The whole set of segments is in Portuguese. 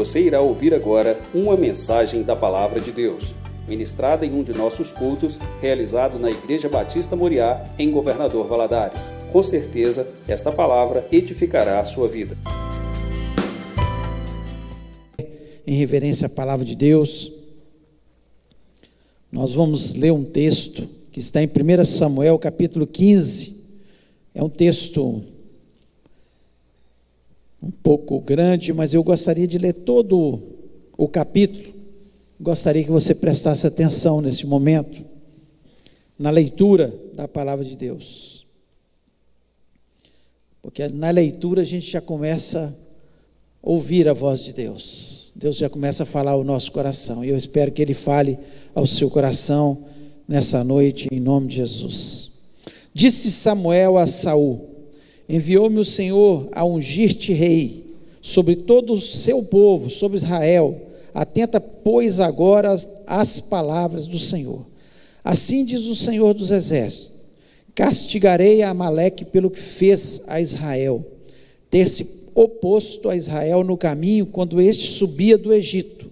Você irá ouvir agora uma mensagem da Palavra de Deus, ministrada em um de nossos cultos, realizado na Igreja Batista Moriá, em Governador Valadares. Com certeza, esta palavra edificará a sua vida. Em reverência à Palavra de Deus, nós vamos ler um texto que está em 1 Samuel, capítulo 15. É um texto um pouco grande, mas eu gostaria de ler todo o capítulo. Gostaria que você prestasse atenção neste momento, na leitura da palavra de Deus. Porque na leitura a gente já começa a ouvir a voz de Deus. Deus já começa a falar ao nosso coração. E eu espero que Ele fale ao seu coração nessa noite, em nome de Jesus. Disse Samuel a Saul: Enviou-me o Senhor a ungir-te rei sobre todo o seu povo, sobre Israel. Atenta, pois, agora às palavras do Senhor. Assim diz o Senhor dos Exércitos: Castigarei a Amaleque pelo que fez a Israel, ter se oposto a Israel no caminho quando este subia do Egito.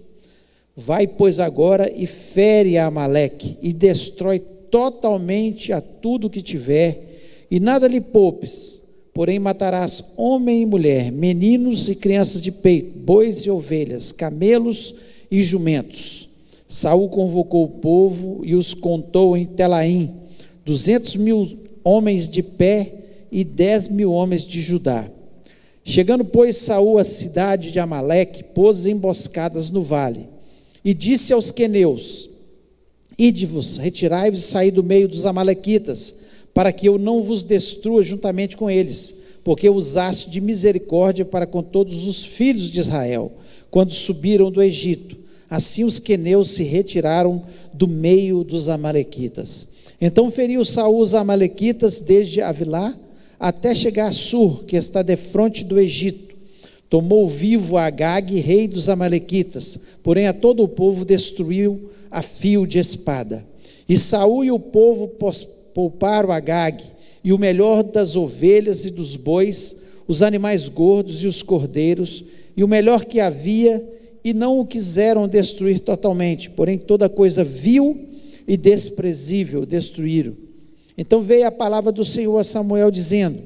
Vai, pois, agora e fere a Amaleque e destrói totalmente a tudo que tiver, e nada lhe poupes Porém matarás homem e mulher, meninos e crianças de peito, bois e ovelhas, camelos e jumentos. Saul convocou o povo e os contou em Telaim, duzentos mil homens de pé e dez mil homens de Judá. Chegando, pois, Saul à cidade de Amaleque, pôs emboscadas no vale, e disse aos queneus: Ide-vos, retirai-vos e saí do meio dos amalequitas, para que eu não vos destrua juntamente com eles, porque usaste de misericórdia para com todos os filhos de Israel, quando subiram do Egito. Assim os queneus se retiraram do meio dos amalequitas. Então feriu Saul os amalequitas desde Avilá até chegar a Sur, que está defronte do Egito. Tomou vivo Agag, rei dos amalequitas, porém a todo o povo destruiu a fio de espada. E Saul e o povo pouparam Agag, e o melhor das ovelhas e dos bois, os animais gordos e os cordeiros, e o melhor que havia, e não o quiseram destruir totalmente, porém toda coisa vil e desprezível destruíram. Então veio a palavra do Senhor a Samuel dizendo: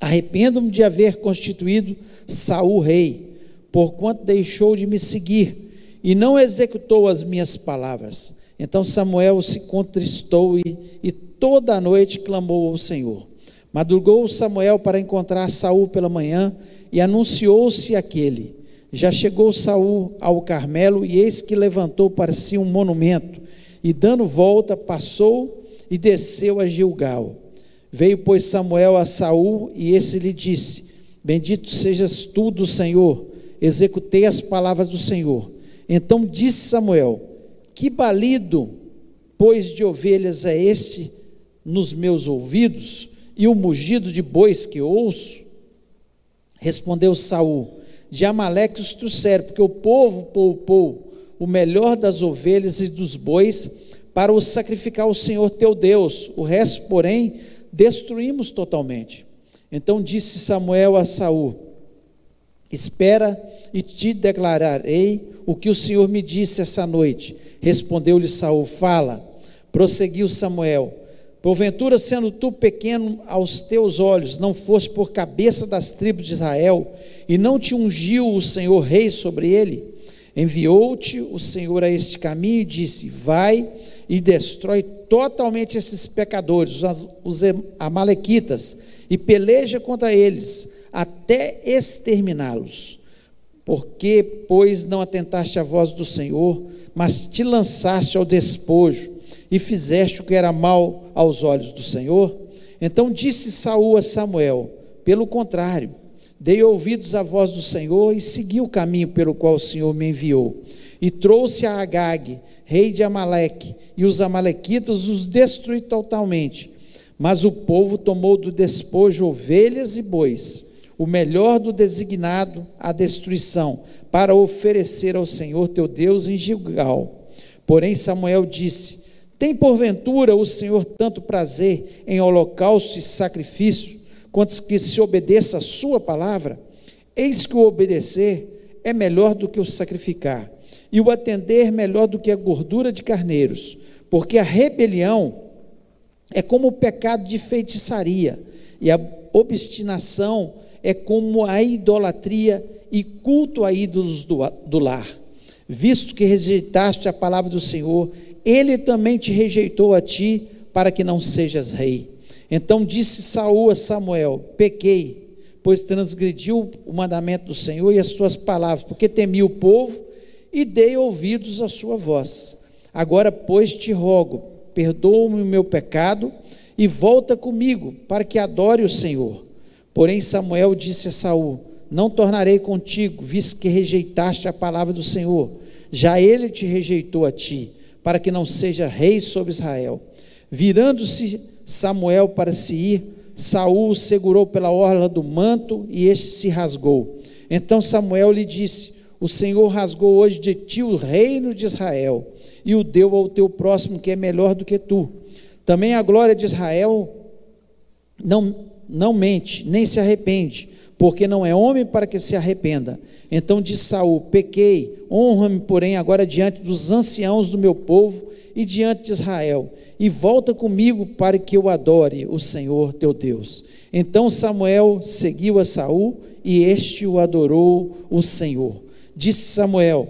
Arrependo-me de haver constituído Saul rei, porquanto deixou de me seguir e não executou as minhas palavras. Então Samuel se contristou e, e toda a noite clamou ao Senhor. Madrugou Samuel para encontrar Saul pela manhã e anunciou-se aquele. Já chegou Saul ao Carmelo e eis que levantou para si um monumento e dando volta passou e desceu a Gilgal. Veio pois Samuel a Saul e esse lhe disse: Bendito sejas tu do Senhor. Executei as palavras do Senhor. Então disse Samuel: Que balido, pois de ovelhas é esse nos meus ouvidos e o mugido de bois que ouço? Respondeu Saul: De Amaleque os trouxeram, porque o povo poupou o melhor das ovelhas e dos bois para os sacrificar ao Senhor teu Deus. O resto, porém, destruímos totalmente. Então disse Samuel a Saul: Espera e te declararei o que o Senhor me disse essa noite. Respondeu-lhe Saul: Fala. Prosseguiu Samuel: Porventura, sendo tu pequeno aos teus olhos, não foste por cabeça das tribos de Israel, e não te ungiu o Senhor rei sobre ele? Enviou-te o Senhor a este caminho e disse: Vai e destrói totalmente esses pecadores, os amalequitas, e peleja contra eles, até exterminá-los. Porque, pois, não atentaste à voz do Senhor, mas te lançaste ao despojo, e fizeste o que era mal aos olhos do Senhor? Então disse Saul a Samuel: Pelo contrário, dei ouvidos à voz do Senhor e segui o caminho pelo qual o Senhor me enviou. E trouxe a Agag, rei de Amaleque, e os amalequitas os destruí totalmente. Mas o povo tomou do despojo ovelhas e bois, o melhor do designado à destruição, para oferecer ao Senhor teu Deus em Gilgal. Porém Samuel disse: tem porventura o Senhor tanto prazer em holocausto e sacrifício, quanto que se obedeça a Sua palavra? Eis que o obedecer é melhor do que o sacrificar, e o atender melhor do que a gordura de carneiros, porque a rebelião é como o pecado de feitiçaria, e a obstinação é como a idolatria e culto a ídolos do, do lar. Visto que rejeitaste a palavra do Senhor, ele também te rejeitou a ti, para que não sejas rei. Então disse Saul a Samuel: Pequei, pois transgrediu o mandamento do Senhor e as suas palavras, porque temi o povo e dei ouvidos à sua voz. Agora, pois, te rogo, perdoa-me o meu pecado e volta comigo, para que adore o Senhor. Porém, Samuel disse a Saul: Não tornarei contigo, visto que rejeitaste a palavra do Senhor. Já ele te rejeitou a ti, para que não seja rei sobre Israel. Virando-se Samuel para se ir, Saul segurou pela orla do manto e este se rasgou. Então Samuel lhe disse: O Senhor rasgou hoje de ti o reino de Israel e o deu ao teu próximo que é melhor do que tu. Também a glória de Israel não, não mente, nem se arrepende, porque não é homem para que se arrependa. Então disse Saul: Pequei, honra-me, porém, agora diante dos anciãos do meu povo e diante de Israel, e volta comigo para que eu adore o Senhor teu Deus. Então Samuel seguiu a Saul e este o adorou o Senhor. Disse Samuel: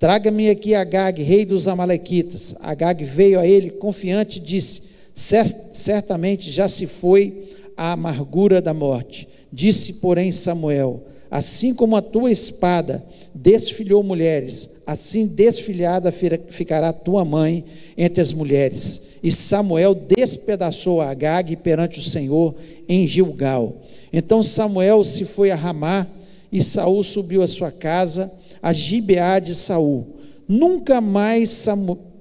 Traga-me aqui Agag, rei dos Amalequitas. Agag veio a ele confiante e disse: Certamente já se foi a amargura da morte. Disse, porém, Samuel: Assim como a tua espada desfilhou mulheres, assim desfilhada ficará tua mãe entre as mulheres. E Samuel despedaçou a Agag perante o Senhor em Gilgal. Então Samuel se foi a Ramá e Saul subiu à sua casa a Gibeá de Saul. Nunca mais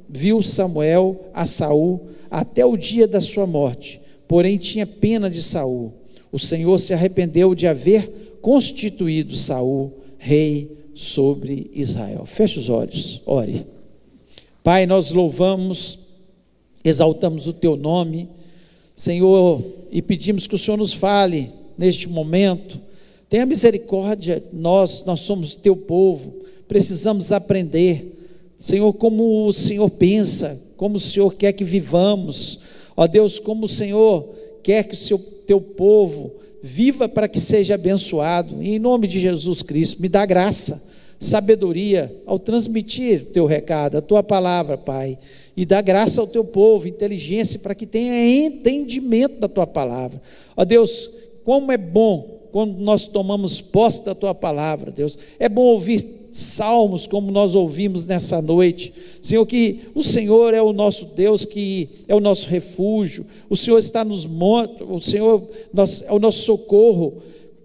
viu Samuel a Saul até o dia da sua morte. Porém tinha pena de Saul. O Senhor se arrependeu de haver constituído Saul rei sobre Israel. Feche os olhos, ore. Pai, nós louvamos, exaltamos o teu nome, Senhor, e pedimos que o Senhor nos fale neste momento Tenha misericórdia, nós, nós somos teu povo, precisamos aprender, Senhor, como o Senhor pensa, como o Senhor quer que vivamos, ó Deus, como o Senhor quer que o seu, teu povo viva para que seja abençoado, e em nome de Jesus Cristo, me dá graça, sabedoria ao transmitir teu recado, a tua palavra, Pai, e dá graça ao teu povo, inteligência para que tenha entendimento da tua palavra, ó Deus, como é bom quando nós tomamos posse da tua palavra, Deus. É bom ouvir salmos como nós ouvimos nessa noite. Senhor, que o Senhor é o nosso Deus, que é o nosso refúgio. O Senhor está nos montes, o Senhor é o nosso socorro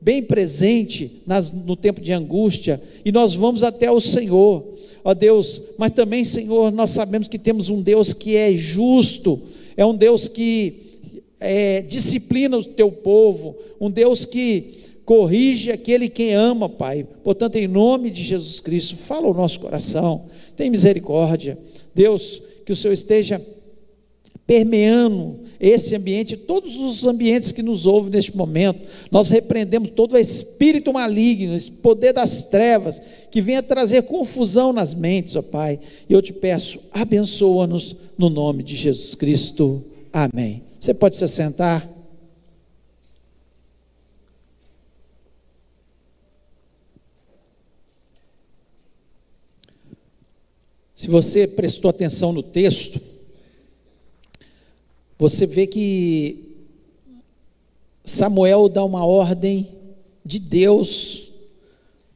bem presente nas, no tempo de angústia, e nós vamos até o Senhor, ó Deus, mas também, Senhor, nós sabemos que temos um Deus que é justo, é um Deus que é, disciplina o teu povo, um Deus que corrige aquele quem ama, Pai. Portanto, em nome de Jesus Cristo, fala o nosso coração, tem misericórdia. Deus, que o Senhor esteja permeando esse ambiente, todos os ambientes que nos ouvem neste momento. Nós repreendemos todo o espírito maligno, esse poder das trevas que venha trazer confusão nas mentes, ó Pai. E eu te peço, abençoa-nos no nome de Jesus Cristo. Amém. Você pode se sentar. Se você prestou atenção no texto, você vê que Samuel dá uma ordem de Deus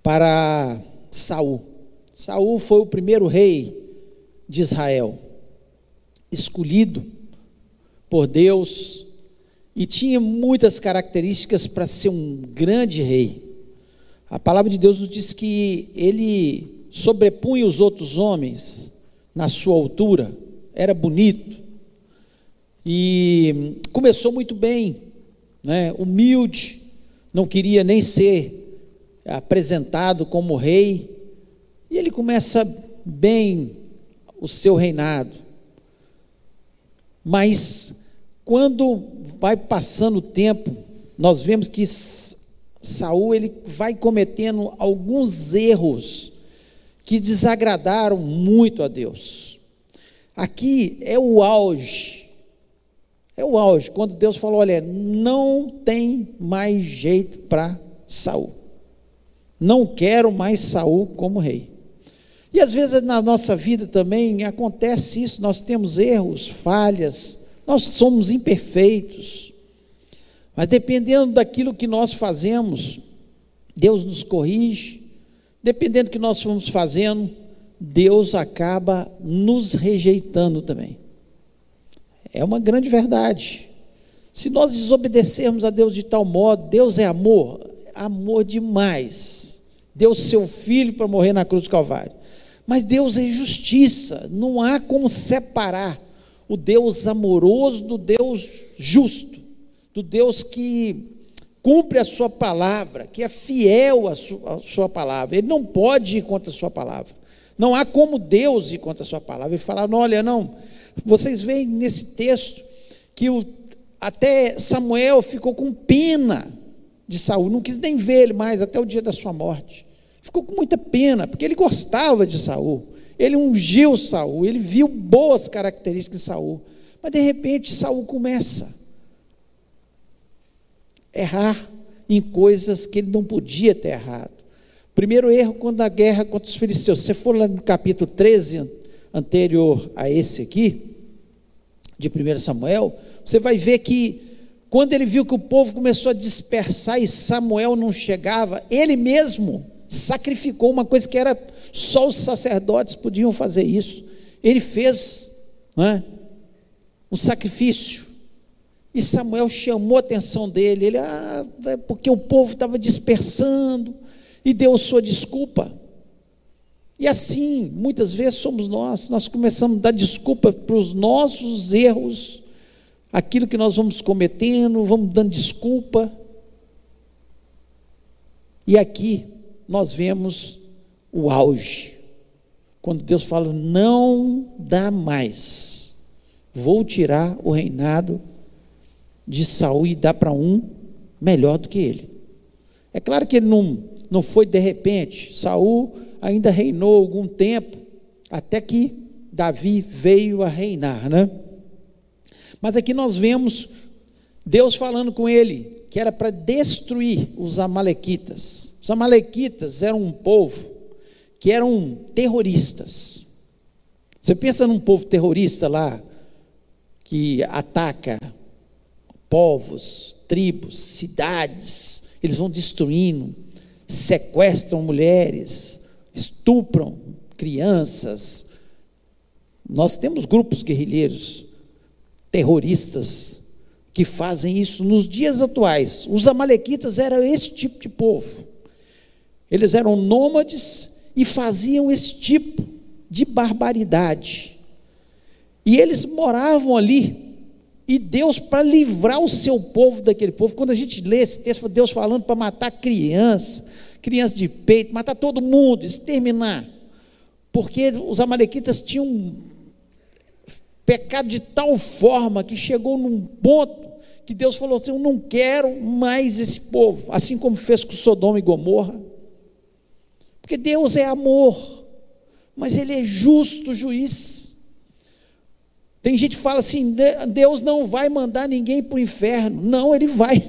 para Saul. Saul foi o primeiro rei de Israel, escolhido por Deus e tinha muitas características para ser um grande rei. A palavra de Deus nos diz que ele sobrepunha os outros homens na sua altura, era bonito. E começou muito bem, né? humilde, não queria nem ser apresentado como rei. E ele começa bem o seu reinado. Mas quando vai passando o tempo, nós vemos que Saul ele vai cometendo alguns erros que desagradaram muito a Deus. Aqui é o auge. É o auge, quando Deus falou: olha, não tem mais jeito para Saul. Não quero mais Saul como rei. E às vezes na nossa vida também acontece isso, nós temos erros, falhas, nós somos imperfeitos. Mas dependendo daquilo que nós fazemos, Deus nos corrige, dependendo do que nós vamos fazendo, Deus acaba nos rejeitando também. É uma grande verdade. Se nós desobedecermos a Deus de tal modo, Deus é amor, amor demais. Deu seu filho para morrer na cruz do Calvário. Mas Deus é justiça, não há como separar o Deus amoroso do Deus justo, do Deus que cumpre a sua palavra, que é fiel à sua, à sua, palavra. Ele não pode ir contra a sua palavra. Não há como Deus ir contra a sua palavra e falar: não, olha, não. Vocês veem nesse texto que o, até Samuel ficou com pena de Saul, não quis nem ver ele mais até o dia da sua morte. Ficou com muita pena, porque ele gostava de Saul. Ele ungiu Saul, ele viu boas características de Saul. Mas de repente Saul começa errar em coisas que ele não podia ter errado. Primeiro erro quando a guerra contra os filisteus. Se você for lá no capítulo 13, anterior a esse aqui, de 1 Samuel, você vai ver que quando ele viu que o povo começou a dispersar e Samuel não chegava, ele mesmo sacrificou uma coisa que era só os sacerdotes podiam fazer isso. Ele fez é, um sacrifício. E Samuel chamou a atenção dele. Ele, ah, é porque o povo estava dispersando, e deu sua desculpa. E assim, muitas vezes somos nós, nós começamos a dar desculpa para os nossos erros, aquilo que nós vamos cometendo, vamos dando desculpa. E aqui nós vemos o auge. Quando Deus fala, não dá mais, vou tirar o reinado de Saul e dar para um melhor do que ele. É claro que ele não, não foi de repente, Saul ainda reinou algum tempo, até que Davi veio a reinar, né? Mas aqui nós vemos Deus falando com ele que era para destruir os amalequitas. Os amalequitas eram um povo que eram terroristas. Você pensa num povo terrorista lá, que ataca povos, tribos, cidades, eles vão destruindo, sequestram mulheres, estupram crianças. Nós temos grupos guerrilheiros terroristas que fazem isso nos dias atuais. Os amalequitas eram esse tipo de povo. Eles eram nômades e faziam esse tipo de barbaridade. E eles moravam ali. E Deus, para livrar o seu povo daquele povo, quando a gente lê esse texto, Deus falando para matar criança, criança de peito, matar todo mundo, exterminar. Porque os amalequitas tinham pecado de tal forma que chegou num ponto que Deus falou assim: Eu não quero mais esse povo, assim como fez com Sodoma e Gomorra. Porque Deus é amor, mas Ele é justo juiz. Tem gente que fala assim: Deus não vai mandar ninguém para o inferno. Não, Ele vai,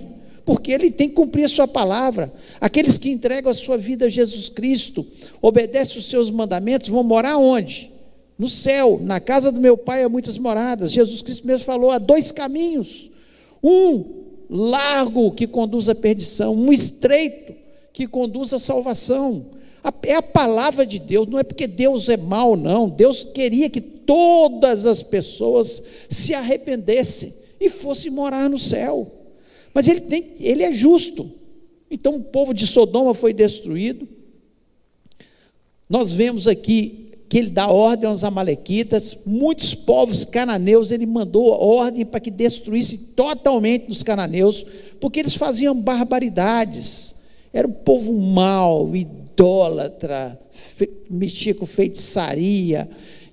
porque Ele tem que cumprir a Sua palavra. Aqueles que entregam a sua vida a Jesus Cristo, obedecem os seus mandamentos, vão morar onde? No céu, na casa do meu Pai há muitas moradas. Jesus Cristo mesmo falou: há dois caminhos. Um largo que conduz à perdição, um estreito que conduz à salvação. É a palavra de Deus, não é porque Deus é mau, não. Deus queria que todas as pessoas se arrependessem e fossem morar no céu. Mas ele, tem, ele é justo. Então o povo de Sodoma foi destruído. Nós vemos aqui que ele dá ordem aos amalequitas, muitos povos cananeus, ele mandou ordem para que destruísse totalmente os cananeus, porque eles faziam barbaridades. Era um povo mau, idólatra, mexia com feitiçaria,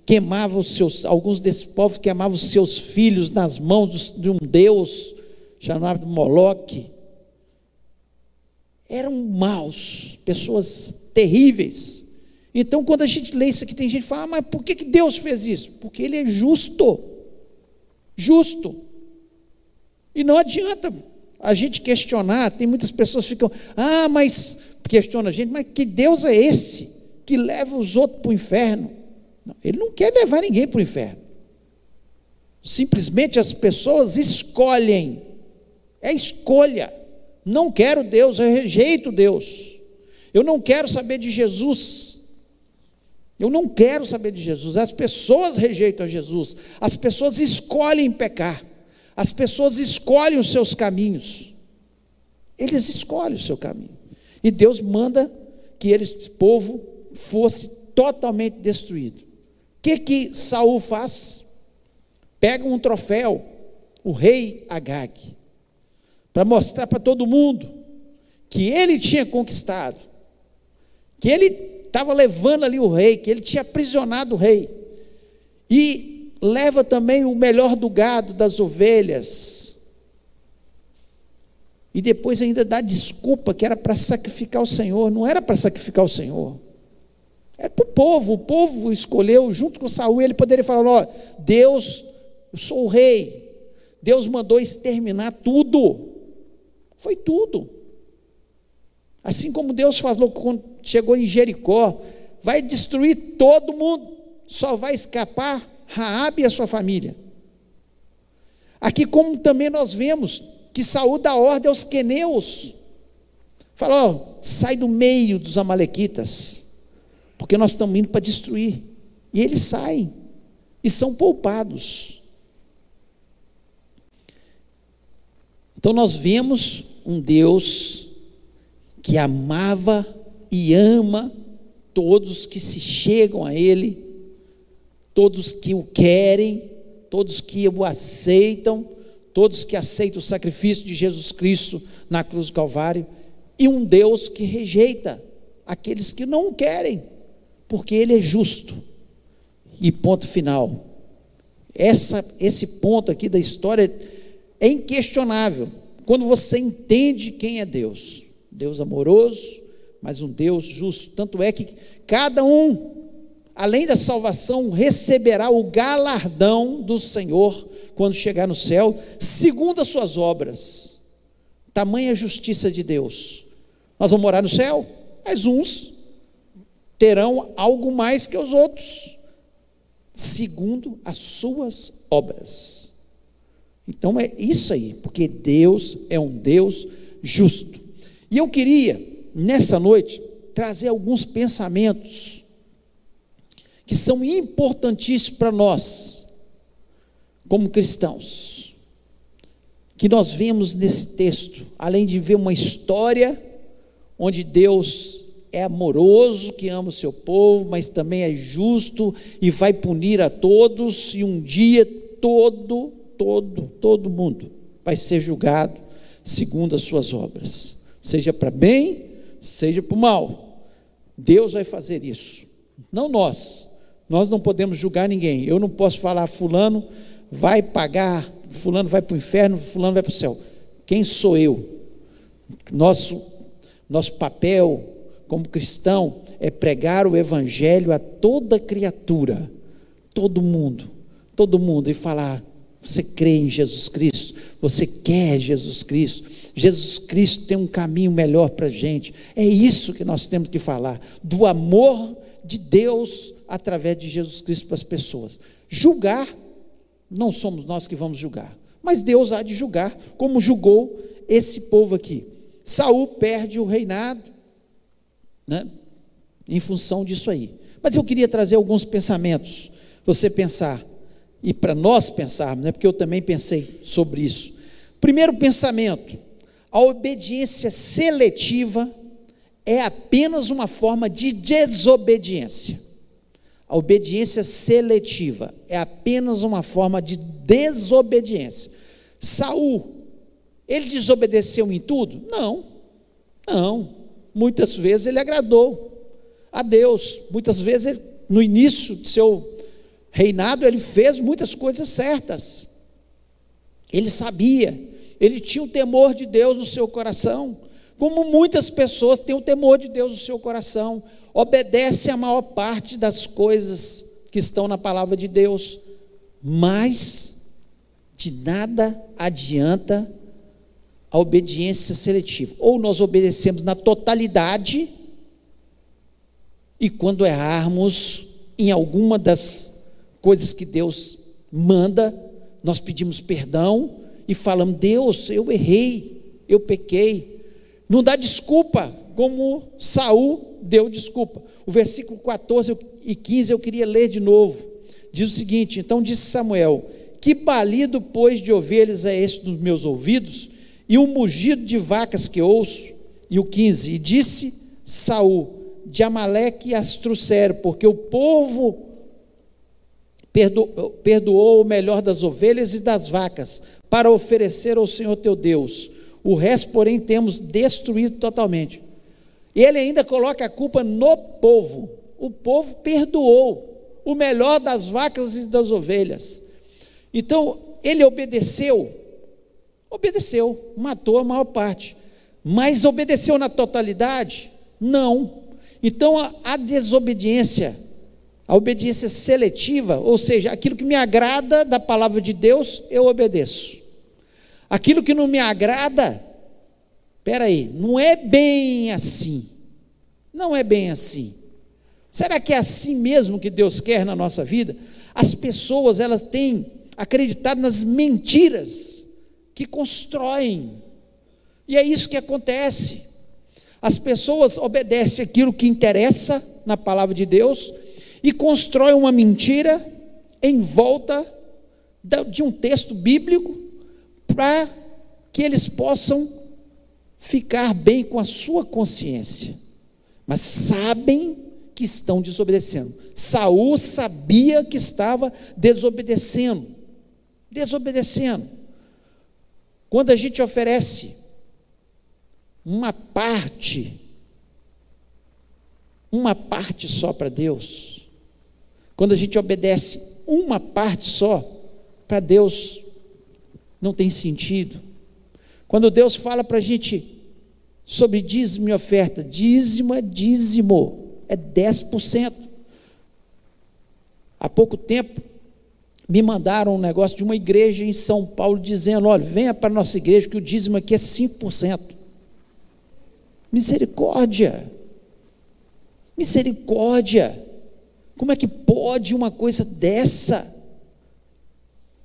queimava os seus, alguns desses povos queimavam os seus filhos nas mãos de um deus chamado Moloque. eram maus, pessoas terríveis. Então, quando a gente lê isso aqui, tem gente que fala, ah, mas por que, que Deus fez isso? Porque Ele é justo. Justo. E não adianta a gente questionar, tem muitas pessoas que ficam, ah, mas questiona a gente, mas que Deus é esse que leva os outros para o inferno? Ele não quer levar ninguém para o inferno. Simplesmente as pessoas escolhem. É escolha. Não quero Deus, eu rejeito Deus. Eu não quero saber de Jesus. Eu não quero saber de Jesus. As pessoas rejeitam Jesus. As pessoas escolhem pecar. As pessoas escolhem os seus caminhos. Eles escolhem o seu caminho. E Deus manda que esse povo fosse totalmente destruído. Que que Saul faz? Pega um troféu, o rei Agag, para mostrar para todo mundo que ele tinha conquistado, que ele estava levando ali o rei, que ele tinha aprisionado o rei. E leva também o melhor do gado, das ovelhas. E depois ainda dá desculpa que era para sacrificar o Senhor. Não era para sacrificar o Senhor. Era para o povo. O povo escolheu, junto com Saul, ele poderia falar: ó, Deus, eu sou o rei. Deus mandou exterminar tudo. Foi tudo. Assim como Deus falou quando chegou em Jericó, vai destruir todo mundo, só vai escapar Raabe e a sua família. Aqui como também nós vemos que Saúl dá ordem aos queneus. Fala, ó, sai do meio dos amalequitas, porque nós estamos indo para destruir. E eles saem e são poupados. Então nós vemos um Deus que amava e ama todos que se chegam a Ele todos que o querem, todos que o aceitam, todos que aceitam o sacrifício de Jesus Cristo na cruz do Calvário, e um Deus que rejeita aqueles que não o querem, porque Ele é justo. E ponto final. Essa, esse ponto aqui da história é inquestionável. Quando você entende quem é Deus, Deus amoroso, mas um Deus justo. Tanto é que cada um além da salvação, receberá o galardão do Senhor quando chegar no céu, segundo as suas obras. Tamanha justiça de Deus. Nós vamos morar no céu, mas uns terão algo mais que os outros, segundo as suas obras. Então é isso aí, porque Deus é um Deus justo. E eu queria, nessa noite, trazer alguns pensamentos que são importantíssimos para nós, como cristãos. Que nós vemos nesse texto, além de ver uma história onde Deus é amoroso, que ama o seu povo, mas também é justo e vai punir a todos, e um dia todo, todo, todo mundo vai ser julgado segundo as suas obras, seja para bem, seja para mal. Deus vai fazer isso, não nós, nós não podemos julgar ninguém. Eu não posso falar, Fulano vai pagar, Fulano vai para o inferno, Fulano vai para o céu. Quem sou eu? Nosso, nosso papel como cristão é pregar o Evangelho a toda criatura, todo mundo, todo mundo, e falar: você crê em Jesus Cristo, você quer Jesus Cristo, Jesus Cristo tem um caminho melhor para a gente. É isso que nós temos que falar, do amor de Deus através de Jesus Cristo para as pessoas. Julgar, não somos nós que vamos julgar, mas Deus há de julgar, como julgou esse povo aqui. Saul perde o reinado, né, em função disso aí. Mas eu queria trazer alguns pensamentos, você pensar, e para nós pensarmos, né, porque eu também pensei sobre isso. Primeiro pensamento: a obediência seletiva é apenas uma forma de desobediência. A obediência seletiva é apenas uma forma de desobediência. Saul, ele desobedeceu em tudo? Não. Não. Muitas vezes ele agradou a Deus. Muitas vezes ele, no início do seu reinado ele fez muitas coisas certas. Ele sabia, ele tinha o temor de Deus no seu coração, Como muitas pessoas têm o temor de Deus no seu coração, obedece a maior parte das coisas que estão na palavra de Deus, mas de nada adianta a obediência seletiva. Ou nós obedecemos na totalidade, e quando errarmos em alguma das coisas que Deus manda, nós pedimos perdão e falamos: Deus, eu errei, eu pequei. Não dá desculpa, como Saul deu desculpa. O versículo 14 e 15 eu queria ler de novo. Diz o seguinte: Então disse Samuel: Que balido, pois, de ovelhas é este dos meus ouvidos, e um mugido de vacas que ouço? E o 15: E disse Saul: De Amaleque as trouxeram, porque o povo perdoou, perdoou o melhor das ovelhas e das vacas, para oferecer ao Senhor teu Deus. O resto, porém, temos destruído totalmente. E ele ainda coloca a culpa no povo. O povo perdoou o melhor das vacas e das ovelhas. Então, ele obedeceu, obedeceu, matou a maior parte. Mas obedeceu na totalidade? Não. Então, a, a desobediência, a obediência seletiva, ou seja, aquilo que me agrada da palavra de Deus, eu obedeço. Aquilo que não me agrada, espera aí, não é bem assim. Não é bem assim. Será que é assim mesmo que Deus quer na nossa vida? As pessoas, elas têm acreditado nas mentiras que constroem. E é isso que acontece. As pessoas obedecem aquilo que interessa na palavra de Deus e constroem uma mentira em volta de um texto bíblico para que eles possam ficar bem com a sua consciência. Mas sabem que estão desobedecendo. Saul sabia que estava desobedecendo. Desobedecendo. Quando a gente oferece uma parte, uma parte só para Deus, quando a gente obedece uma parte só, para Deus não tem sentido. Quando Deus fala para a gente sobre dízimo e oferta, dízimo é dízimo, é 10%. Há pouco tempo, me mandaram um negócio de uma igreja em São Paulo dizendo: olha, venha para a nossa igreja que o dízimo aqui é 5%. Misericórdia, misericórdia, como é que pode uma coisa dessa?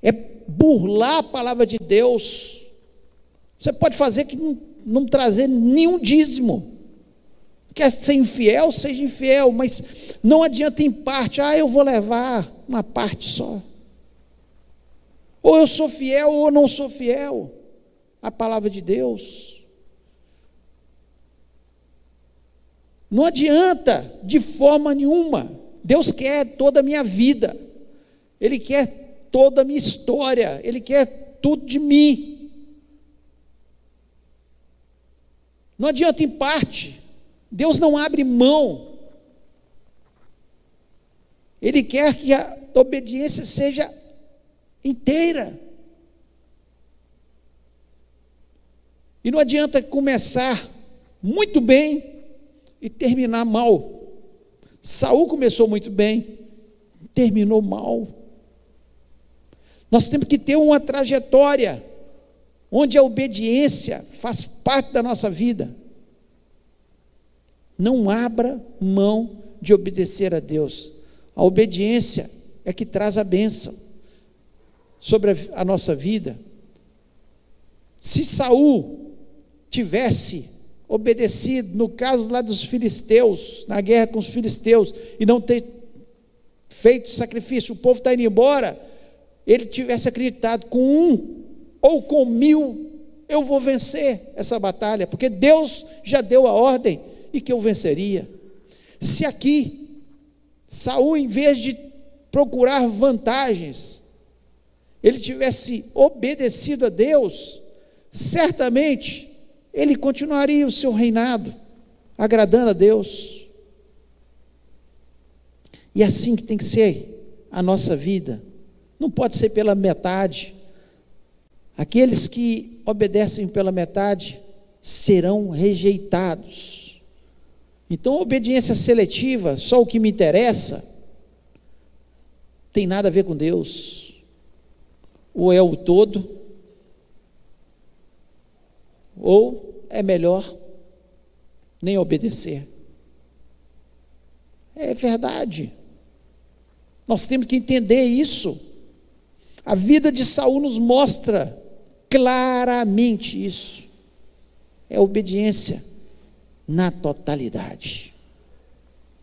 É burlar a palavra de Deus. Você pode fazer que não, não trazer nenhum dízimo. Quer ser infiel, seja infiel, mas não adianta em parte, ah, eu vou levar uma parte só. Ou eu sou fiel ou não sou fiel à palavra de Deus. Não adianta de forma nenhuma. Deus quer toda a minha vida. Ele quer toda a minha história, Ele quer tudo de mim. Não adianta em parte, Deus não abre mão. Ele quer que a obediência seja inteira. E não adianta começar muito bem e terminar mal. Saul começou muito bem, terminou mal. Nós temos que ter uma trajetória onde a obediência faz parte da nossa vida. Não abra mão de obedecer a Deus. A obediência é que traz a bênção sobre a, nossa vida. Se Saul tivesse obedecido, no caso lá dos filisteus, na guerra com os filisteus, e não ter feito sacrifício, o povo está indo embora, ele tivesse acreditado com um ou com mil, eu vou vencer essa batalha, porque Deus já deu a ordem e que eu venceria. Se aqui Saul, em vez de procurar vantagens, ele tivesse obedecido a Deus, certamente ele continuaria o seu reinado, agradando a Deus. E é assim que tem que ser a nossa vida. Não pode ser pela metade. Aqueles que obedecem pela metade serão rejeitados. Então, obediência seletiva, só o que me interessa, tem nada a ver com Deus. Ou é o todo, ou é melhor nem obedecer. É verdade. Nós temos que entender isso. A vida de Saul nos mostra claramente isso. É obediência na totalidade.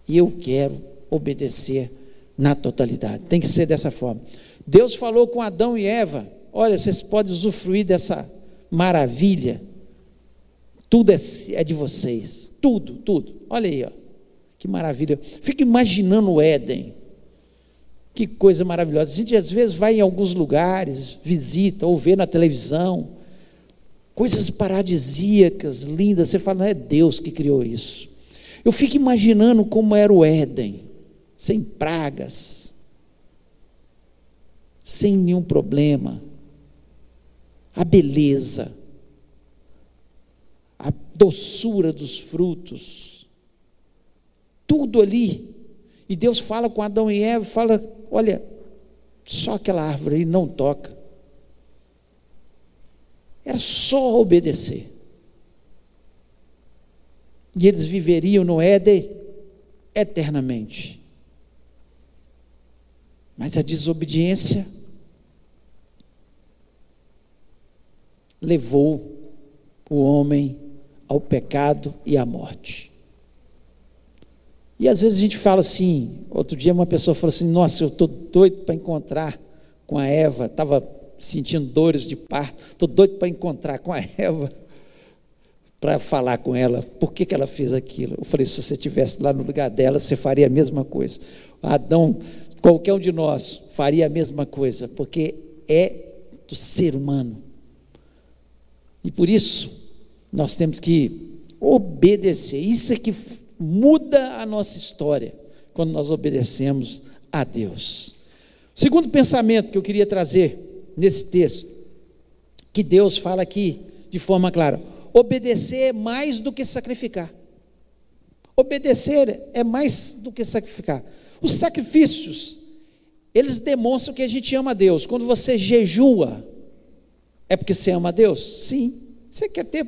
E eu quero obedecer na totalidade. Tem que ser dessa forma. Deus falou com Adão e Eva: olha, vocês podem usufruir dessa maravilha. Tudo é, é de vocês. Tudo, tudo. Olha aí, ó. Que maravilha. Fica imaginando o Éden. Que coisa maravilhosa. A gente às vezes vai em alguns lugares, visita ou vê na televisão coisas paradisíacas, lindas. Você fala, não é Deus que criou isso. Eu fico imaginando como era o Éden, sem pragas, sem nenhum problema. A beleza, a doçura dos frutos, tudo ali. E Deus fala com Adão e Eva, fala Olha, só aquela árvore aí não toca. Era só obedecer. E eles viveriam no Éden eternamente. Mas a desobediência levou o homem ao pecado e à morte. E às vezes a gente fala assim, outro dia uma pessoa falou assim, nossa, eu estou doido para encontrar com a Eva, estava sentindo dores de parto, estou doido para encontrar com a Eva, para falar com ela, por que, que ela fez aquilo? Eu falei, se você estivesse lá no lugar dela, você faria a mesma coisa. Adão, qualquer um de nós faria a mesma coisa, porque é do ser humano. E por isso, nós temos que obedecer. Isso é que muda a nossa história quando nós obedecemos a Deus. Segundo pensamento que eu queria trazer nesse texto, que Deus fala aqui de forma clara: obedecer é mais do que sacrificar. Obedecer é mais do que sacrificar. Os sacrifícios, eles demonstram que a gente ama a Deus. Quando você jejua, é porque você ama a Deus? Sim. Você quer ter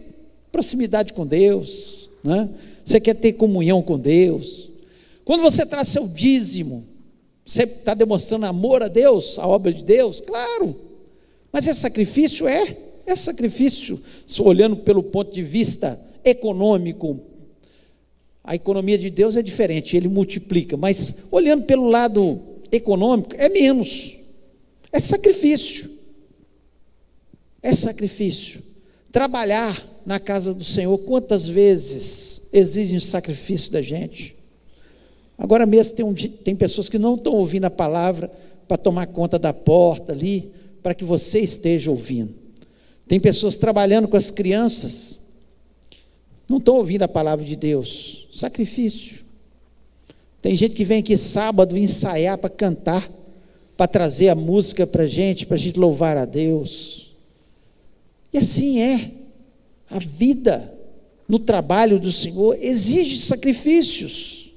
proximidade com Deus, né? você quer ter comunhão com Deus. Quando você traz seu dízimo, você está demonstrando amor a Deus, a obra de Deus? Claro. Mas é sacrifício? É. É sacrifício, olhando pelo ponto de vista econômico. A economia de Deus é diferente, ele multiplica, mas olhando pelo lado econômico, é menos. É sacrifício. É sacrifício. Trabalhar na casa do Senhor, quantas vezes exigem sacrifício da gente? Agora mesmo tem, um, tem pessoas que não estão ouvindo a palavra para tomar conta da porta ali, para que você esteja ouvindo. Tem pessoas trabalhando com as crianças, não estão ouvindo a palavra de Deus. Sacrifício. Tem gente que vem aqui sábado ensaiar para cantar, para trazer a música para a gente, para a gente louvar a Deus. E assim é. A vida no trabalho do Senhor exige sacrifícios.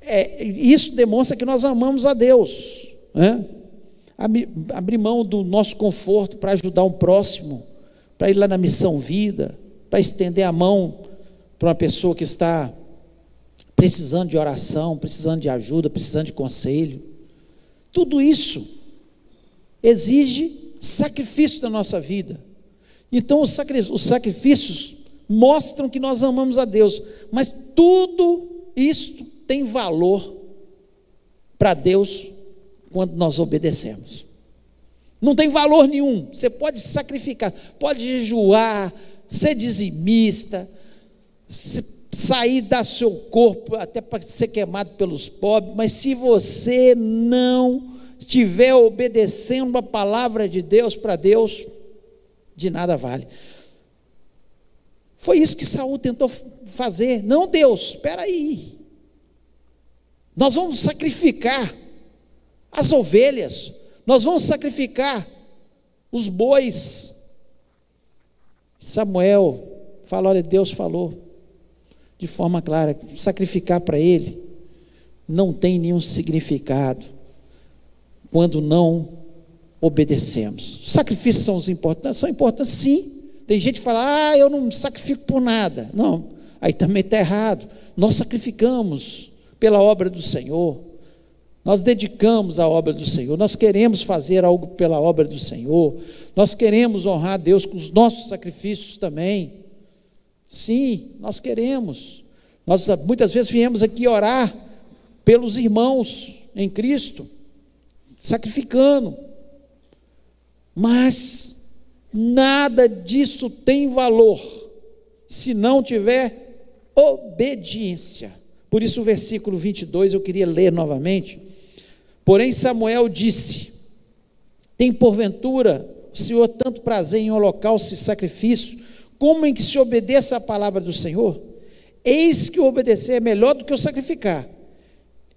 É, isso demonstra que nós amamos a Deus. Né? Abrir mão do nosso conforto para ajudar um próximo, para ir lá na missão vida, para estender a mão para uma pessoa que está precisando de oração, precisando de ajuda, precisando de conselho. Tudo isso exige sacrifício da nossa vida. Então, os sacrifícios mostram que nós amamos a Deus, mas tudo isto tem valor para Deus quando nós obedecemos. Não tem valor nenhum. Você pode sacrificar, pode jejuar, ser dizimista, sair da seu corpo até para ser queimado pelos pobres, mas se você não estiver obedecendo a palavra de Deus para Deus, de nada vale. Foi isso que Saul tentou fazer. Não, Deus, espera aí. Nós vamos sacrificar as ovelhas, nós vamos sacrificar os bois. Samuel Fala, olha, Deus falou de forma clara, sacrificar para Ele não tem nenhum significado quando não obedecemos. Sacrifícios são importantes? São importantes sim. Tem gente que fala, ah, eu não sacrifico por nada. Não, aí também está errado. Nós sacrificamos pela obra do Senhor. Nós dedicamos a obra do Senhor, nós queremos fazer algo pela obra do Senhor, nós queremos honrar Deus com os nossos sacrifícios também. Sim, nós queremos. Nós muitas vezes viemos aqui orar pelos irmãos em Cristo, sacrificando, mas nada disso tem valor se não tiver obediência. Por isso, o versículo 22 eu queria ler novamente. Porém, Samuel disse: Tem porventura o Senhor tanto prazer em holocausto e sacrifício, como em que se obedeça à palavra do Senhor? Eis que o obedecer é melhor do que o sacrificar,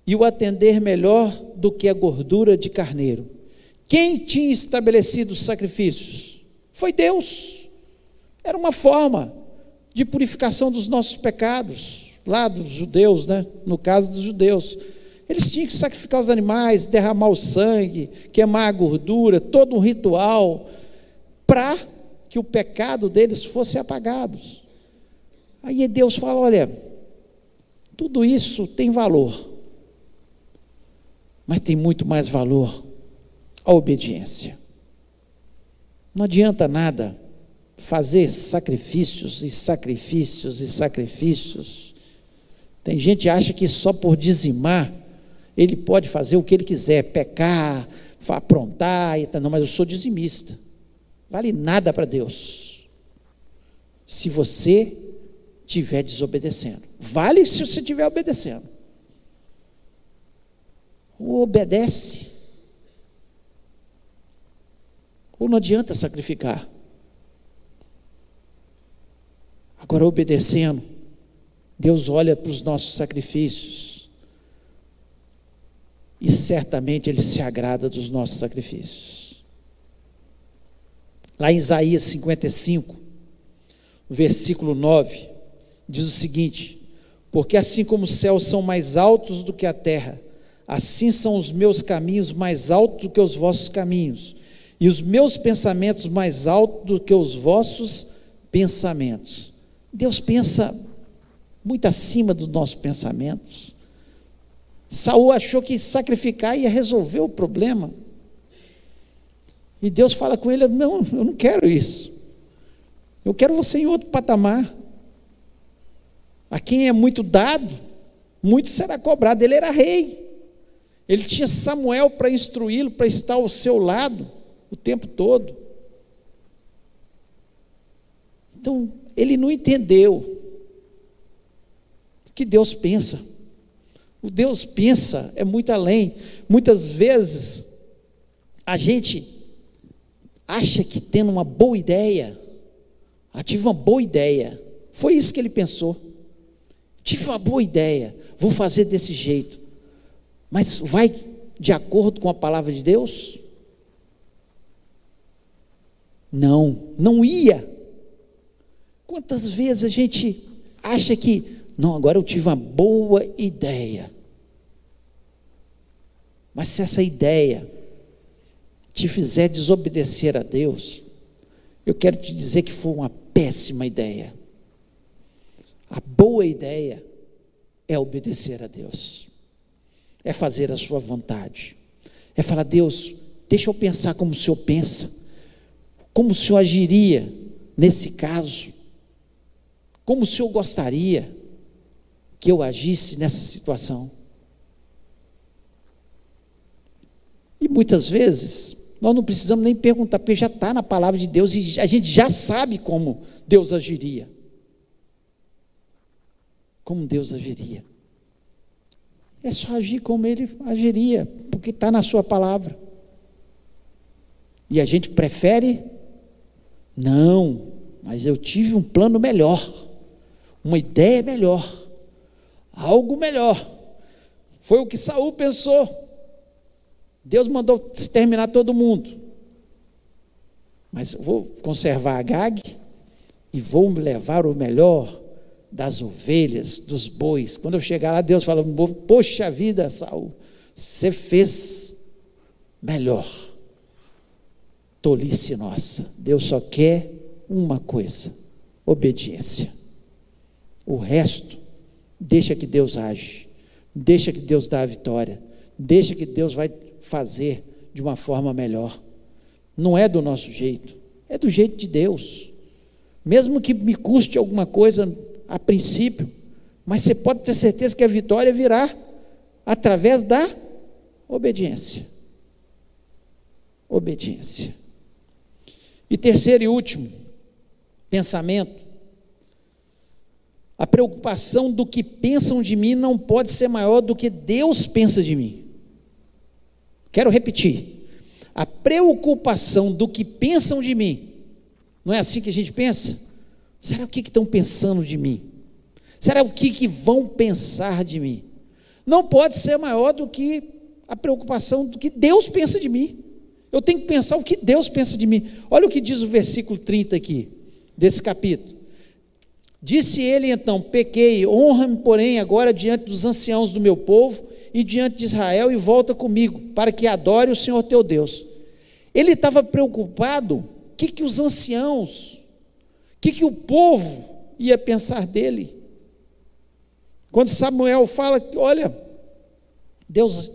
e o atender melhor do que a gordura de carneiro. Quem tinha estabelecido os sacrifícios? Foi Deus. Era uma forma de purificação dos nossos pecados, lá dos judeus, né? no caso dos judeus. Eles tinham que sacrificar os animais, derramar o sangue, queimar a gordura, todo um ritual, para que o pecado deles fosse apagado. Aí Deus fala: olha, tudo isso tem valor, mas tem muito mais valor a obediência. Não adianta nada fazer sacrifícios e sacrifícios e sacrifícios. Tem gente que acha que só por dizimar ele pode fazer o que ele quiser, pecar, aprontar, e não, mas eu sou dizimista. Vale nada para Deus. Se você estiver desobedecendo. Vale se você estiver obedecendo. Ou obedece. Ou não adianta sacrificar. Agora, obedecendo, Deus olha para os nossos sacrifícios e certamente Ele se agrada dos nossos sacrifícios. Lá em Isaías 55, versículo 9, diz o seguinte: Porque assim como os céus são mais altos do que a terra, assim são os meus caminhos mais altos do que os vossos caminhos, e os meus pensamentos mais altos do que os vossos pensamentos. Deus pensa muito acima dos nossos pensamentos. Saul achou que sacrificar ia resolver o problema. E Deus fala com ele: Não, eu não quero isso. Eu quero você em outro patamar. A quem é muito dado, muito será cobrado. Ele era rei. Ele tinha Samuel para instruí-lo, para estar ao seu lado o tempo todo. Então, ele não entendeu que Deus pensa. O Deus pensa é muito além. Muitas vezes a gente acha que tendo uma boa ideia, ah, tive uma boa ideia. Foi isso que ele pensou. Tive uma boa ideia, vou fazer desse jeito. Mas vai de acordo com a palavra de Deus? Não, não ia. Quantas vezes a gente acha que não, agora eu tive uma boa ideia. Mas se essa ideia te fizer desobedecer a Deus, eu quero te dizer que foi uma péssima ideia. A boa ideia é obedecer a Deus, é fazer a Sua vontade, é falar: Deus, deixa eu pensar como o Senhor pensa, como o Senhor agiria nesse caso, como o Senhor gostaria que eu agisse nessa situação. E muitas vezes nós não precisamos nem perguntar, porque já está na palavra de Deus e a gente já sabe como Deus agiria. Como Deus agiria. É só agir como Ele agiria, porque está na Sua palavra. E a gente prefere, não, mas eu tive um plano melhor, uma ideia melhor algo melhor. Foi o que Saul pensou. Deus mandou exterminar todo mundo. Mas vou conservar Agag e vou levar o melhor das ovelhas, dos bois. Quando eu chegar lá, Deus fala: Poxa vida, Saul, você fez melhor. Tolice nossa. Deus só quer uma coisa: obediência. O resto, deixa que Deus age, deixa que Deus dá a vitória, deixa que Deus vai fazer de uma forma melhor. Não é do nosso jeito, é do jeito de Deus. Mesmo que me custe alguma coisa a princípio, mas você pode ter certeza que a vitória virá através da obediência. Obediência. E terceiro e último, pensamento. A preocupação do que pensam de mim não pode ser maior do que Deus pensa de mim. Quero repetir. A preocupação do que pensam de mim, não é assim que a gente pensa? Será o que, estão pensando de mim? Será o que, que vão pensar de mim? Não pode ser maior do que a preocupação do que Deus pensa de mim. Eu tenho que pensar o que Deus pensa de mim. Olha o que diz o versículo 30 aqui, desse capítulo. Disse ele então: Pequei, honra-me, porém, agora diante dos anciãos do meu povo e diante de Israel, e volta comigo, para que adore o Senhor teu Deus. Ele estava preocupado, o que, que os anciãos que, que o povo ia pensar dele? Quando Samuel fala que, olha, Deus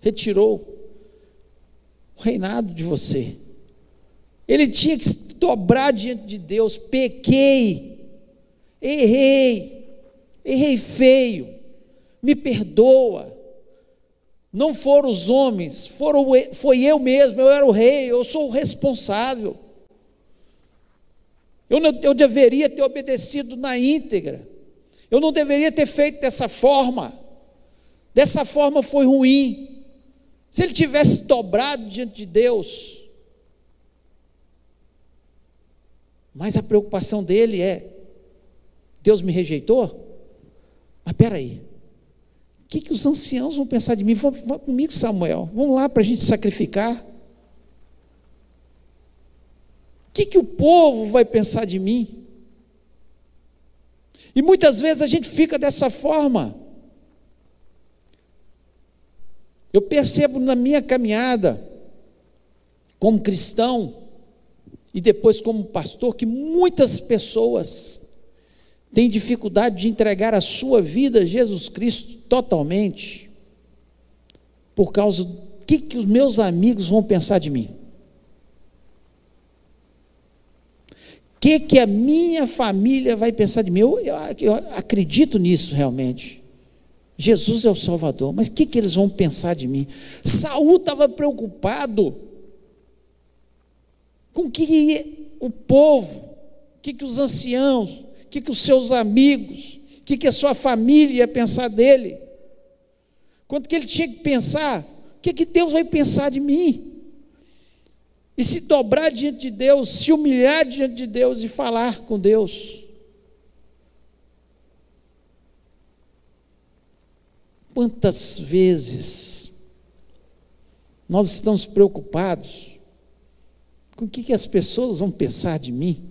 retirou o reinado de você. Ele tinha que se dobrar diante de Deus. Pequei, errei, errei feio, me perdoa. Não foram os homens, foram, foi eu mesmo, eu era o rei, eu sou o responsável. Eu, não, eu deveria ter obedecido na íntegra. Eu não deveria ter feito dessa forma. Dessa forma foi ruim. Se ele tivesse dobrado diante de Deus. Mas a preocupação dele é: Deus me rejeitou? Mas espera aí. O que, que os anciãos vão pensar de mim? Vão, vão comigo, Samuel. Vamos lá para a gente sacrificar. O que, que o povo vai pensar de mim? E muitas vezes a gente fica dessa forma. Eu percebo na minha caminhada, como cristão, e depois como pastor, que muitas pessoas têm dificuldade de entregar a sua vida a Jesus Cristo totalmente, por causa do que, que os meus amigos vão pensar de mim. que, que a minha família vai pensar de mim? Eu, eu, eu acredito nisso realmente. Jesus é o Salvador, mas o que, que eles vão pensar de mim? Saul estava preocupado com o que o povo, o que, que os anciãos, o que, que os seus amigos, o que, que a sua família ia pensar dele. Quanto que ele tinha que pensar, o que, que Deus vai pensar de mim? e se dobrar diante de Deus, se humilhar diante de Deus e falar com Deus. Quantas vezes nós estamos preocupados com o que, as pessoas vão pensar de mim?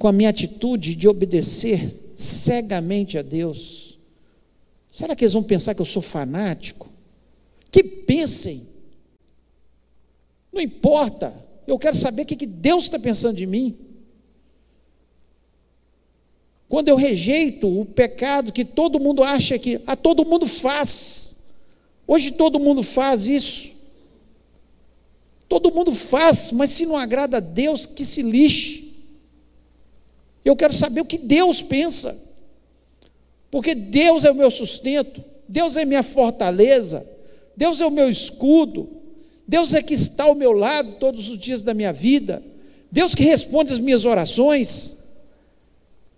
Com a minha atitude de obedecer cegamente a Deus? Será que eles vão pensar que eu sou fanático? que pensem. Não importa, eu quero saber o que Deus está pensando de mim. Quando eu rejeito o pecado que todo mundo acha que a todo mundo faz, hoje todo mundo faz isso. Todo mundo faz, mas se não agrada a Deus, que se lixe. Eu quero saber o que Deus pensa, porque Deus é o meu sustento, Deus é minha fortaleza. Deus é o meu escudo, Deus é que está ao meu lado todos os dias da minha vida, Deus que responde as minhas orações,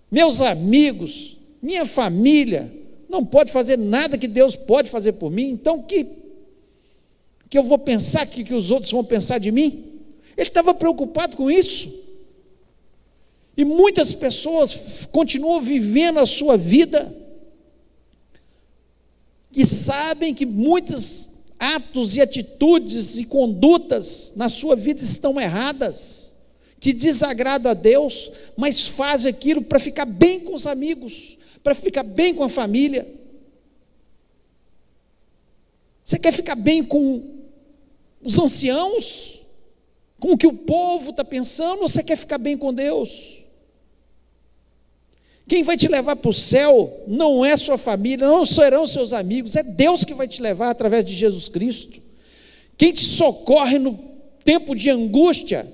meus amigos, minha família, não pode fazer nada que Deus pode fazer por mim, então que, que eu vou pensar que, que os outros vão pensar de mim? Ele estava preocupado com isso. E muitas pessoas continuam vivendo a sua vida e sabem que muitas atos e atitudes e condutas na sua vida estão erradas, que desagradam a Deus, mas faz aquilo para ficar bem com os amigos, para ficar bem com a família. Você quer ficar bem com os anciãos? Com o que o povo está pensando? Ou você quer ficar bem com Deus? Quem vai te levar para o céu não é sua família, não serão seus amigos, é Deus que vai te levar através de Jesus Cristo. Quem te socorre no tempo de angústia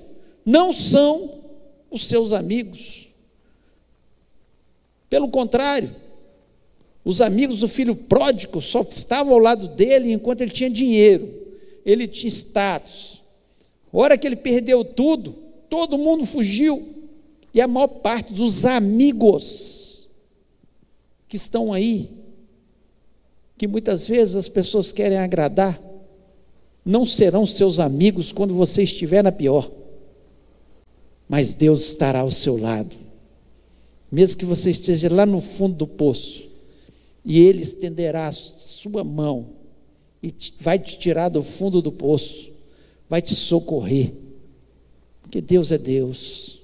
não são os seus amigos. Pelo contrário, os amigos do filho pródigo só estavam ao lado dele enquanto ele tinha dinheiro, ele tinha status. A hora que ele perdeu tudo, todo mundo fugiu. E a maior parte dos amigos que estão aí, que muitas vezes as pessoas querem agradar, não serão seus amigos quando você estiver na pior, mas Deus estará ao seu lado, mesmo que você esteja lá no fundo do poço, e Ele estenderá a sua mão e vai te tirar do fundo do poço, vai te socorrer, porque Deus é Deus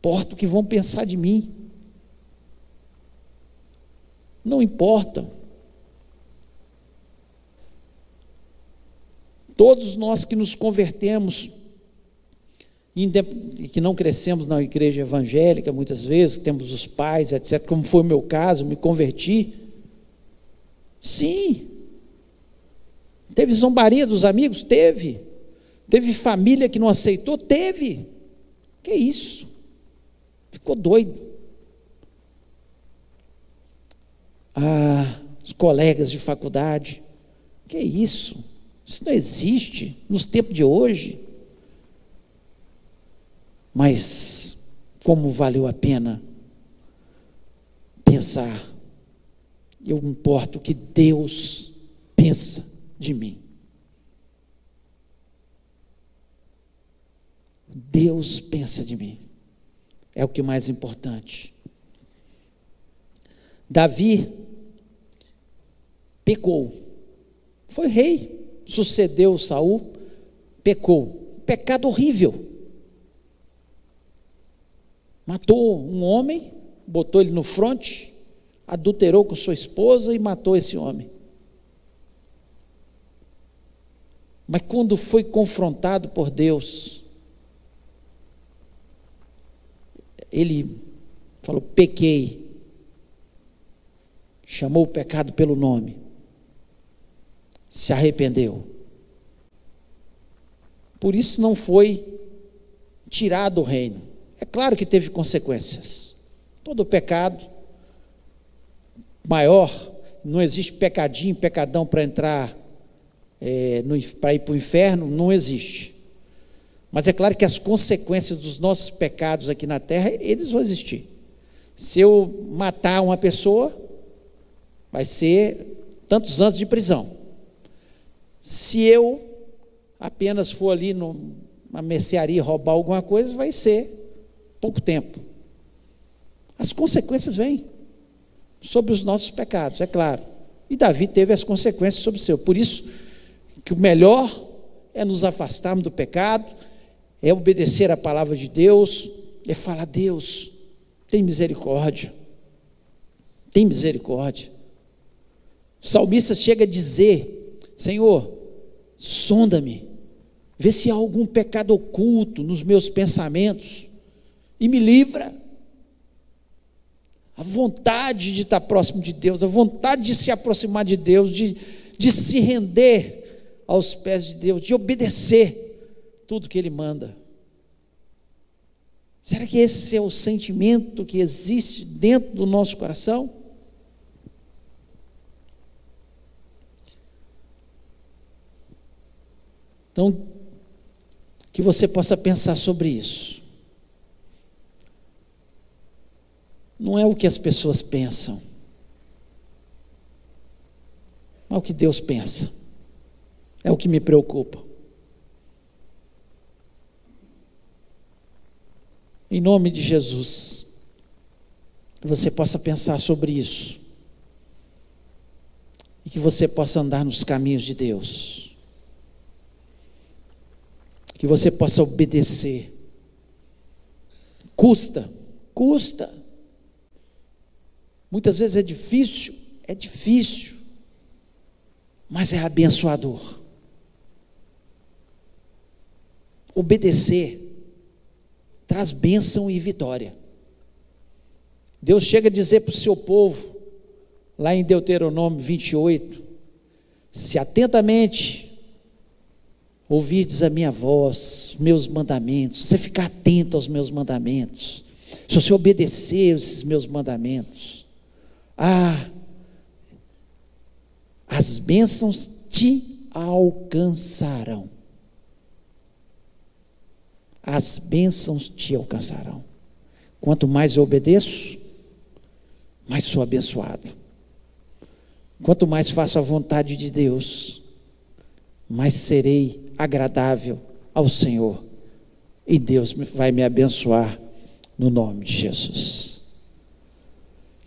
importa o que vão pensar de mim. Não importa. Todos nós que nos convertemos, e que não crescemos na igreja evangélica muitas vezes, temos os pais, etc., como foi o meu caso, me converti. Sim. Teve zombaria dos amigos? Teve. Teve família que não aceitou? Teve. Que isso? Ficou doido. Ah, os colegas de faculdade. Que isso? Isso não existe nos tempos de hoje. Mas como valeu a pena pensar, eu importo o que Deus pensa de mim. Deus pensa de mim é o que mais importante. Davi pecou. Foi rei, sucedeu Saul, pecou. Pecado horrível. Matou um homem, botou ele no fronte, adulterou com sua esposa e matou esse homem. Mas quando foi confrontado por Deus, ele falou: pequei. Chamou o pecado pelo nome. Se arrependeu. Por isso não foi tirado o reino. É claro que teve consequências. Todo pecado maior, não existe pecadinho, pecadão para entrar, é, para ir para o inferno, não existe. Mas é claro que as consequências dos nossos pecados aqui na terra, eles vão existir. Se eu matar uma pessoa, vai ser tantos anos de prisão. Se eu apenas for ali numa mercearia roubar alguma coisa, vai ser pouco tempo. As consequências vêm sobre os nossos pecados, é claro. E Davi teve as consequências sobre o seu. Por isso que o melhor é nos afastarmos do pecado, é obedecer a palavra de Deus, é falar: Deus, tem misericórdia, tem misericórdia. O salmista chega a dizer: Senhor, sonda-me, vê se há algum pecado oculto nos meus pensamentos e me livra. A vontade de estar próximo de Deus, a vontade de se aproximar de Deus, de, de se render aos pés de Deus, de obedecer tudo que Ele manda. Será que esse é o sentimento que existe dentro do nosso coração? Então, que você possa pensar sobre isso. Não é o que as pessoas pensam, é o que Deus pensa, é o que me preocupa. Em nome de Jesus, que você possa pensar sobre isso. E que você possa andar nos caminhos de Deus. Que você possa obedecer. Custa, custa. Muitas vezes é difícil, é difícil, mas é abençoador. Obedecer traz bênção e vitória. Deus chega a dizer para o seu povo, lá em Deuteronômio 28, se atentamente ouvirdes a minha voz, meus mandamentos, você ficar atento aos meus mandamentos, se você obedecer esses meus mandamentos, ah, as bênçãos te alcançarão. As bênçãos te alcançarão. Quanto mais eu obedeço, mais sou abençoado. Quanto mais faço a vontade de Deus, mais serei agradável ao Senhor. E Deus vai me abençoar no nome de Jesus.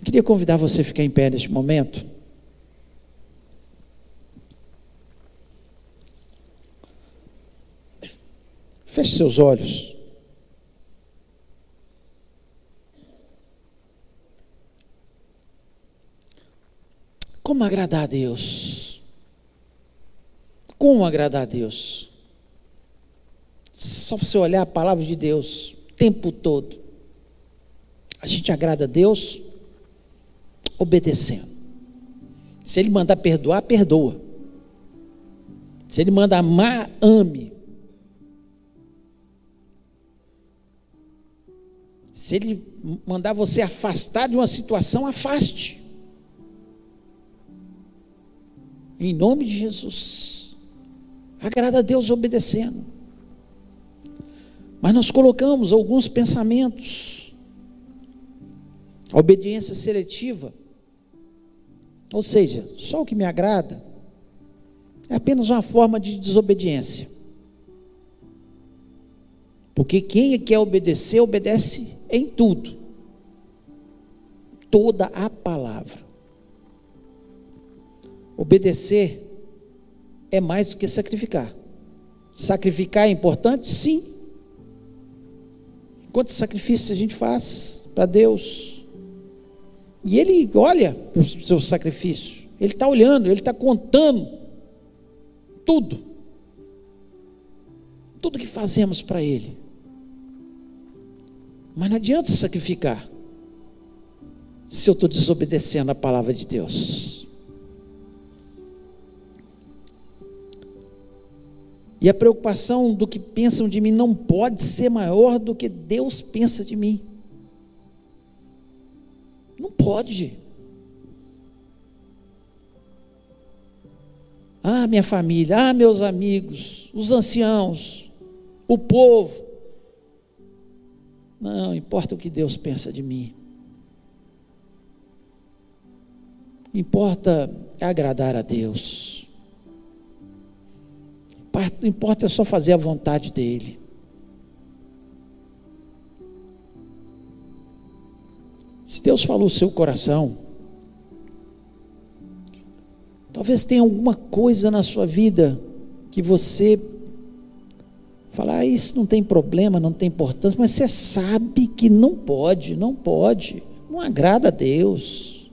Queria convidar você a ficar em pé neste momento. Feche seus olhos. Como agradar a Deus? Como agradar a Deus? Só você olhar a palavra de Deus o tempo todo. A gente agrada a Deus obedecendo. Se Ele mandar perdoar, perdoa. Se Ele mandar amar, ame. Se Ele mandar você afastar de uma situação, afaste. Em nome de Jesus. Agrada a Deus obedecendo. Mas nós colocamos alguns pensamentos. A obediência seletiva. Ou seja, só o que me agrada é apenas uma forma de desobediência. Porque quem quer obedecer, obedece em tudo. Toda a palavra. Obedecer é mais do que sacrificar. Sacrificar é importante? Sim. Quantos sacrifícios a gente faz para Deus? E Ele olha para o seu sacrifício, Ele está olhando, Ele está contando tudo. Tudo que fazemos para Ele. Mas não adianta sacrificar se eu estou desobedecendo a palavra de Deus. E a preocupação do que pensam de mim não pode ser maior do que Deus pensa de mim. Não pode. Ah, minha família, ah, meus amigos, os anciãos, o povo. Não, importa o que Deus pensa de mim. Importa agradar a Deus. Importa é só fazer a vontade dele. Se Deus falou o seu coração, talvez tenha alguma coisa na sua vida que você fala, ah, isso não tem problema, não tem importância, mas você sabe que não pode, não pode, não agrada a Deus.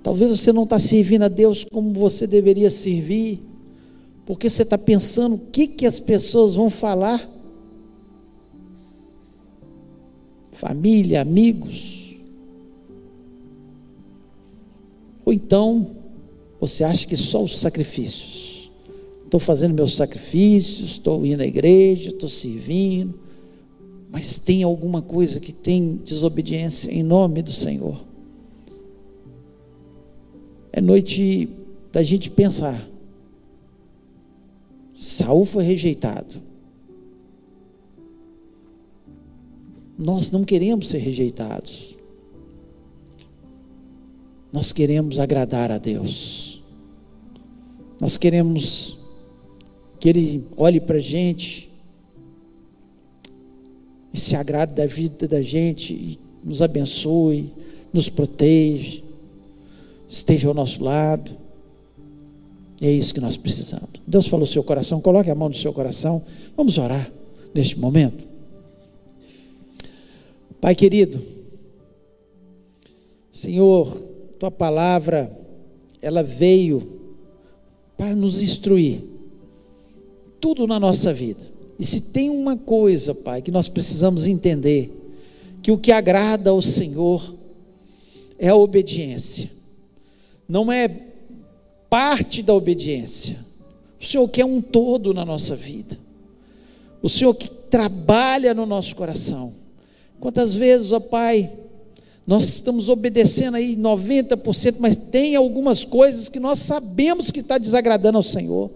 Talvez você não está servindo a Deus como você deveria servir, porque você está pensando o que, que as pessoas vão falar. Família, amigos. Ou então, você acha que só os sacrifícios. Estou fazendo meus sacrifícios, estou indo à igreja, estou servindo, mas tem alguma coisa que tem desobediência em nome do Senhor. É noite da gente pensar. Saul foi rejeitado. Nós não queremos ser rejeitados. Nós queremos agradar a Deus. Nós queremos que Ele olhe para a gente e se agrade da vida da gente e nos abençoe, nos proteja, esteja ao nosso lado. E é isso que nós precisamos. Deus falou no seu coração, coloque a mão no seu coração. Vamos orar neste momento. Pai querido, Senhor, tua palavra, ela veio para nos instruir, tudo na nossa vida. E se tem uma coisa, Pai, que nós precisamos entender, que o que agrada ao Senhor é a obediência, não é parte da obediência. O Senhor quer um todo na nossa vida, o Senhor que trabalha no nosso coração. Quantas vezes, ó Pai, nós estamos obedecendo aí 90%, mas tem algumas coisas que nós sabemos que está desagradando ao Senhor.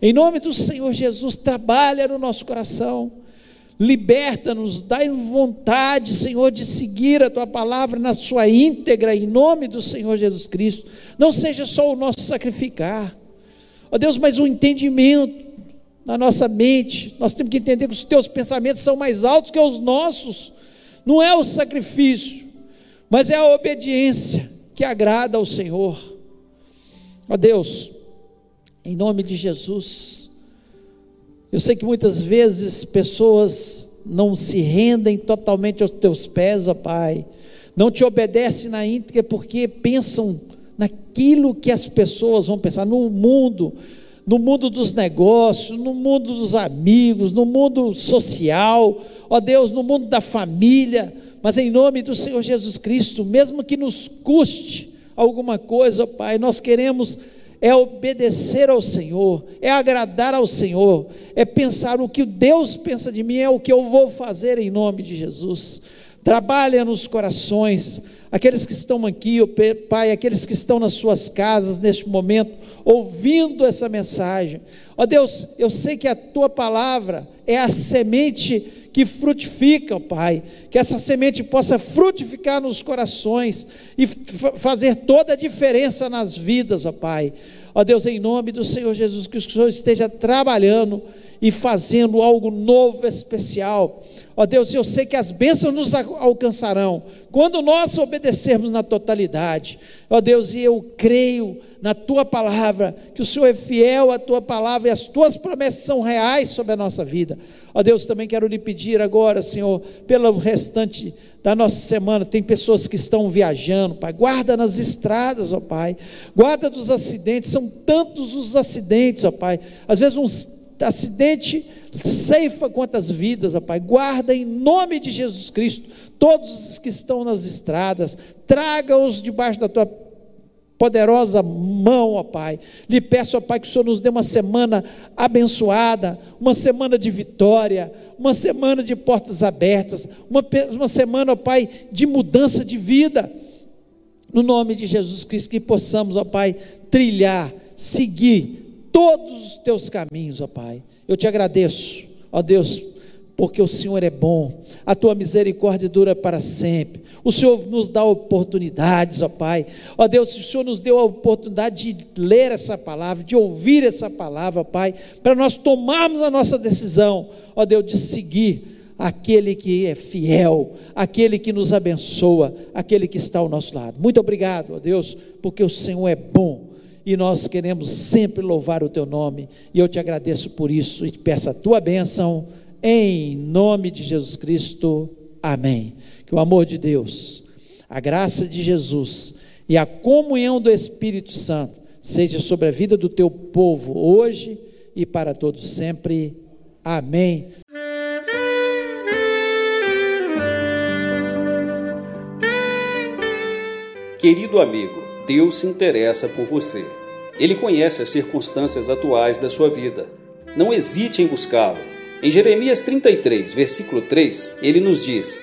Em nome do Senhor Jesus, trabalha no nosso coração, liberta-nos, dá vontade, Senhor, de seguir a tua palavra na sua íntegra, em nome do Senhor Jesus Cristo. Não seja só o nosso sacrificar, ó Deus, mas o entendimento na nossa mente. Nós temos que entender que os teus pensamentos são mais altos que os nossos, não é o sacrifício mas é a obediência que agrada ao Senhor. Ó Deus, em nome de Jesus, eu sei que muitas vezes pessoas não se rendem totalmente aos teus pés, ó Pai, não te obedecem na íntegra porque pensam naquilo que as pessoas vão pensar, no mundo, no mundo dos negócios, no mundo dos amigos, no mundo social, ó Deus, no mundo da família, mas em nome do Senhor Jesus Cristo, mesmo que nos custe alguma coisa, Pai, nós queremos é obedecer ao Senhor, é agradar ao Senhor, é pensar o que Deus pensa de mim, é o que eu vou fazer em nome de Jesus. Trabalha nos corações, aqueles que estão aqui, Pai, aqueles que estão nas suas casas neste momento, ouvindo essa mensagem. Ó Deus, eu sei que a tua palavra é a semente que frutifica, Pai. Que essa semente possa frutificar nos corações e fazer toda a diferença nas vidas, ó Pai. Ó Deus, em nome do Senhor Jesus, que o Senhor esteja trabalhando e fazendo algo novo, especial. Ó Deus, eu sei que as bênçãos nos alcançarão quando nós obedecermos na totalidade. Ó Deus, e eu creio na tua palavra, que o Senhor é fiel à tua palavra e as tuas promessas são reais sobre a nossa vida. Ó Deus, também quero lhe pedir agora, Senhor, pelo restante da nossa semana, tem pessoas que estão viajando, Pai, guarda nas estradas, ó Pai, guarda dos acidentes, são tantos os acidentes, ó Pai, às vezes um acidente ceifa quantas vidas, ó Pai, guarda em nome de Jesus Cristo, todos os que estão nas estradas, traga-os debaixo da tua poderosa mão, ó Pai. Lhe peço, ó Pai, que o Senhor nos dê uma semana abençoada, uma semana de vitória, uma semana de portas abertas, uma, uma semana, ó Pai, de mudança de vida. No nome de Jesus Cristo, que possamos, ó Pai, trilhar, seguir todos os teus caminhos, ó Pai. Eu te agradeço, ó Deus, porque o Senhor é bom, a tua misericórdia dura para sempre. O Senhor nos dá oportunidades, ó Pai. Ó Deus, o Senhor nos deu a oportunidade de ler essa palavra, de ouvir essa palavra, Pai, para nós tomarmos a nossa decisão, ó Deus, de seguir aquele que é fiel, aquele que nos abençoa, aquele que está ao nosso lado. Muito obrigado, ó Deus, porque o Senhor é bom e nós queremos sempre louvar o teu nome, e eu te agradeço por isso e te peço a tua bênção, em nome de Jesus Cristo. Amém. Que o amor de Deus, a graça de Jesus e a comunhão do Espírito Santo seja sobre a vida do teu povo hoje e para todos sempre. Amém. Querido amigo, Deus se interessa por você. Ele conhece as circunstâncias atuais da sua vida. Não hesite em buscá-lo. Em Jeremias 33, versículo 3, ele nos diz: